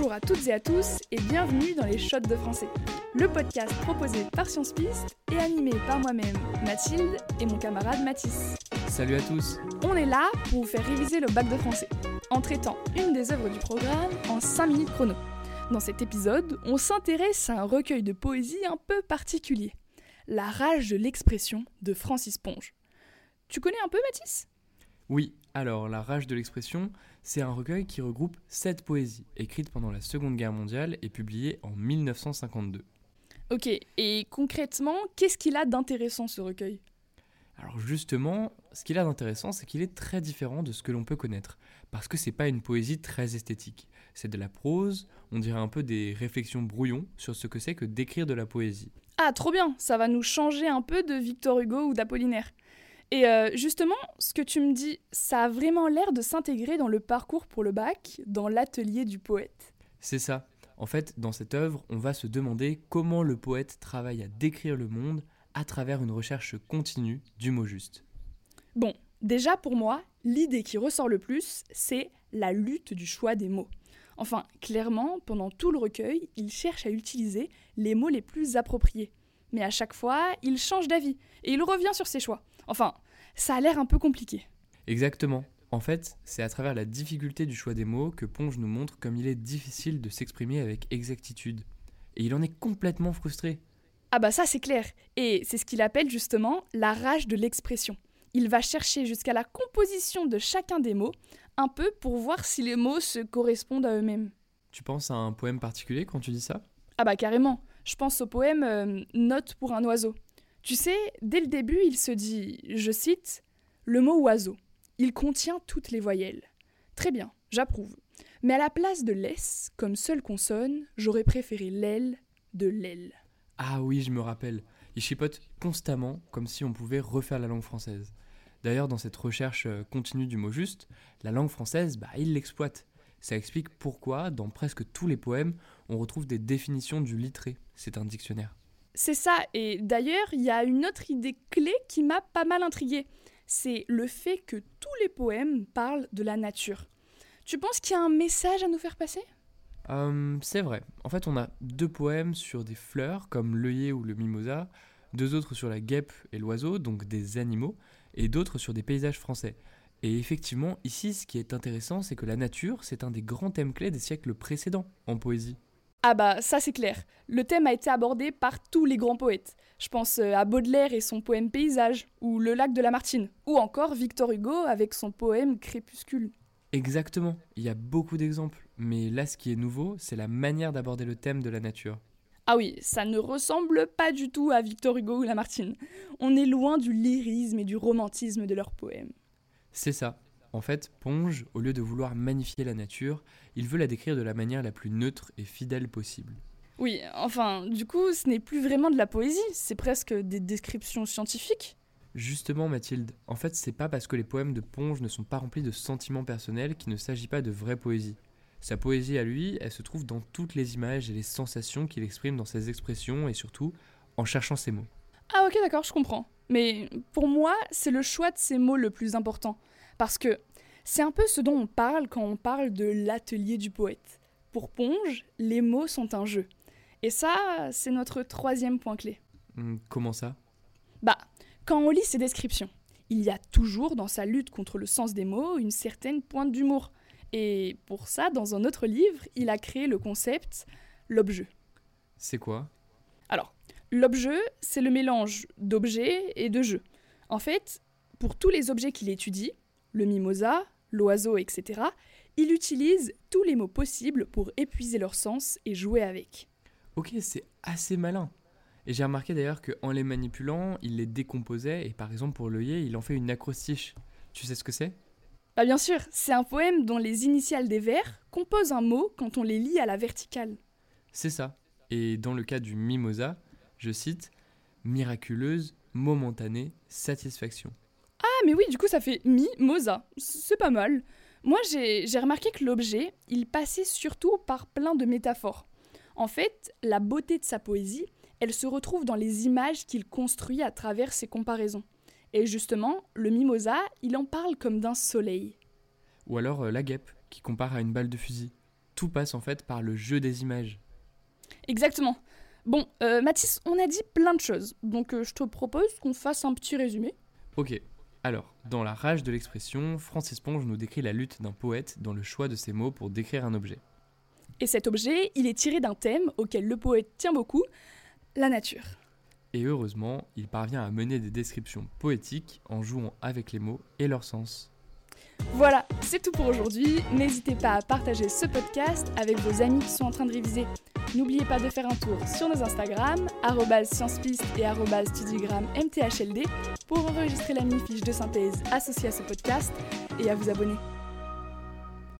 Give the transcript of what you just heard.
Bonjour à toutes et à tous et bienvenue dans les Shots de français, le podcast proposé par Science Piste et animé par moi-même, Mathilde, et mon camarade Mathis. Salut à tous On est là pour vous faire réviser le bac de français, en traitant une des œuvres du programme en 5 minutes chrono. Dans cet épisode, on s'intéresse à un recueil de poésie un peu particulier, La rage de l'expression de Francis Ponge. Tu connais un peu Mathis? Oui, alors La rage de l'expression, c'est un recueil qui regroupe sept poésies, écrites pendant la Seconde Guerre mondiale et publiées en 1952. Ok, et concrètement, qu'est-ce qu'il a d'intéressant ce recueil? Alors justement, ce qu'il a d'intéressant, c'est qu'il est très différent de ce que l'on peut connaître, parce que c'est pas une poésie très esthétique. C'est de la prose, on dirait un peu des réflexions brouillons sur ce que c'est que d'écrire de la poésie. Ah, trop bien, ça va nous changer un peu de Victor Hugo ou d'Apollinaire. Et euh, justement, ce que tu me dis, ça a vraiment l'air de s'intégrer dans le parcours pour le bac, dans l'atelier du poète. C'est ça. En fait, dans cette œuvre, on va se demander comment le poète travaille à décrire le monde à travers une recherche continue du mot juste. Bon, déjà pour moi, l'idée qui ressort le plus, c'est la lutte du choix des mots. Enfin, clairement, pendant tout le recueil, il cherche à utiliser les mots les plus appropriés. Mais à chaque fois, il change d'avis et il revient sur ses choix. Enfin, ça a l'air un peu compliqué. Exactement. En fait, c'est à travers la difficulté du choix des mots que Ponge nous montre comme il est difficile de s'exprimer avec exactitude. Et il en est complètement frustré. Ah bah ça c'est clair. Et c'est ce qu'il appelle justement la rage de l'expression. Il va chercher jusqu'à la composition de chacun des mots, un peu pour voir si les mots se correspondent à eux-mêmes. Tu penses à un poème particulier quand tu dis ça? Ah bah carrément. Je pense au poème euh, Note pour un oiseau. Tu sais, dès le début, il se dit, je cite, le mot oiseau. Il contient toutes les voyelles. Très bien, j'approuve. Mais à la place de l'S, comme seule consonne, j'aurais préféré l'aile de l'aile. Ah oui, je me rappelle. Il chipote constamment comme si on pouvait refaire la langue française. D'ailleurs, dans cette recherche euh, continue du mot juste, la langue française, bah, il l'exploite. Ça explique pourquoi, dans presque tous les poèmes, on retrouve des définitions du littré. C'est un dictionnaire. C'est ça, et d'ailleurs, il y a une autre idée clé qui m'a pas mal intriguée. C'est le fait que tous les poèmes parlent de la nature. Tu penses qu'il y a un message à nous faire passer? Euh, c'est vrai. En fait, on a deux poèmes sur des fleurs, comme l'œillet ou le mimosa, deux autres sur la guêpe et l'oiseau, donc des animaux, et d'autres sur des paysages français. Et effectivement, ici, ce qui est intéressant, c'est que la nature, c'est un des grands thèmes clés des siècles précédents en poésie. Ah bah ça c'est clair. Le thème a été abordé par tous les grands poètes. Je pense euh, à Baudelaire et son poème Paysage, ou Le lac de Lamartine, ou encore Victor Hugo avec son poème Crépuscule. Exactement, il y a beaucoup d'exemples, mais là ce qui est nouveau, c'est la manière d'aborder le thème de la nature. Ah oui, ça ne ressemble pas du tout à Victor Hugo ou Lamartine. On est loin du lyrisme et du romantisme de leurs poèmes. C'est ça. En fait, Ponge, au lieu de vouloir magnifier la nature, il veut la décrire de la manière la plus neutre et fidèle possible. Oui, enfin, du coup, ce n'est plus vraiment de la poésie, c'est presque des descriptions scientifiques. Justement, Mathilde, en fait, c'est pas parce que les poèmes de Ponge ne sont pas remplis de sentiments personnels qu'il ne s'agit pas de vraie poésie. Sa poésie à lui, elle se trouve dans toutes les images et les sensations qu'il exprime dans ses expressions et surtout en cherchant ses mots. Ah ok d'accord, je comprends. Mais pour moi, c'est le choix de ces mots le plus important. Parce que c'est un peu ce dont on parle quand on parle de l'atelier du poète. Pour Ponge, les mots sont un jeu. Et ça, c'est notre troisième point clé. Hum, comment ça? Bah, quand on lit ses descriptions, il y a toujours dans sa lutte contre le sens des mots une certaine pointe d'humour. Et pour ça, dans un autre livre, il a créé le concept l'objet. C'est quoi? L'objet, c'est le mélange d'objets et de jeux. En fait, pour tous les objets qu'il étudie, le mimosa, l'oiseau, etc., il utilise tous les mots possibles pour épuiser leur sens et jouer avec. Ok, c'est assez malin. Et j'ai remarqué d'ailleurs qu'en les manipulant, il les décomposait et par exemple pour l'œillet, il en fait une acrostiche. Tu sais ce que c'est? Bah bien sûr, c'est un poème dont les initiales des vers composent un mot quand on les lit à la verticale. C'est ça. Et dans le cas du mimosa, je cite miraculeuse, momentanée, satisfaction. Ah mais oui, du coup ça fait mimosa. C'est pas mal. Moi j'ai j'ai remarqué que l'objet, il passait surtout par plein de métaphores. En fait, la beauté de sa poésie, elle se retrouve dans les images qu'il construit à travers ses comparaisons. Et justement, le mimosa, il en parle comme d'un soleil. Ou alors euh, la guêpe, qui compare à une balle de fusil. tout passe en fait par le jeu des images. Exactement. Bon, euh, Mathis, on a dit plein de choses, donc euh, je te propose qu'on fasse un petit résumé. Ok, alors, dans La rage de l'expression, Francis Ponge nous décrit la lutte d'un poète dans le choix de ses mots pour décrire un objet. Et cet objet, il est tiré d'un thème auquel le poète tient beaucoup, la nature. Et heureusement, il parvient à mener des descriptions poétiques en jouant avec les mots et leur sens. Voilà, c'est tout pour aujourd'hui. N'hésitez pas à partager ce podcast avec vos amis qui sont en train de réviser. N'oubliez pas de faire un tour sur nos Instagram, sciencepiste et studiogramme mthld, pour enregistrer la mini-fiche de synthèse associée à ce podcast et à vous abonner.